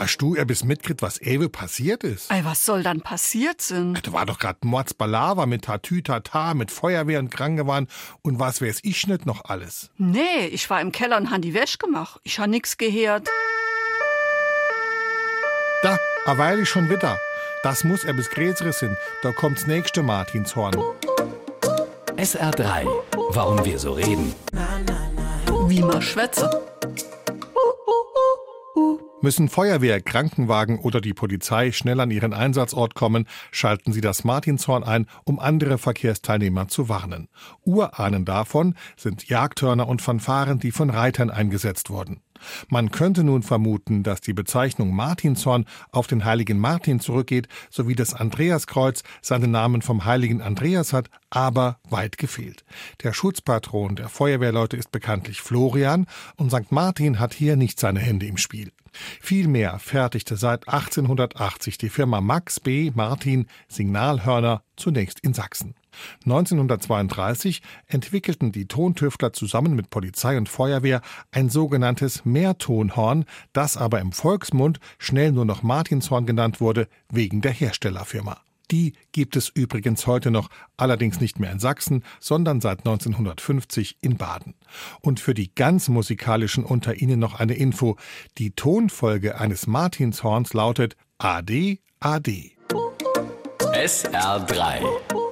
Hast du etwas mitgekriegt, was Ewe passiert ist? Ey, was soll dann passiert sein? Da war doch grad Mordsbalava mit Tatütata, mit Feuerwehr und Krankenwagen und was weiß ich nicht noch alles. Nee, ich war im Keller und han die Wäsch gemacht. Ich ha nix gehört. Da, a weil ich schon wieder. Das muss er bis Gräsere sind. Da kommt's nächste Martinshorn. SR3. Warum wir so reden. Wie man schwätze. Müssen Feuerwehr, Krankenwagen oder die Polizei schnell an ihren Einsatzort kommen, schalten sie das Martinshorn ein, um andere Verkehrsteilnehmer zu warnen. Urahnen davon sind Jagdhörner und Fanfaren, die von Reitern eingesetzt wurden. Man könnte nun vermuten, dass die Bezeichnung Martinshorn auf den heiligen Martin zurückgeht, sowie das Andreaskreuz seinen Namen vom heiligen Andreas hat, aber weit gefehlt. Der Schutzpatron der Feuerwehrleute ist bekanntlich Florian und St. Martin hat hier nicht seine Hände im Spiel. Vielmehr fertigte seit 1880 die Firma Max B. Martin Signalhörner zunächst in Sachsen. 1932 entwickelten die Tontüftler zusammen mit Polizei und Feuerwehr ein sogenanntes Mehrtonhorn, das aber im Volksmund schnell nur noch Martinshorn genannt wurde, wegen der Herstellerfirma. Die gibt es übrigens heute noch, allerdings nicht mehr in Sachsen, sondern seit 1950 in Baden. Und für die ganz musikalischen unter Ihnen noch eine Info. Die Tonfolge eines Martinshorns lautet AD, AD. SR3.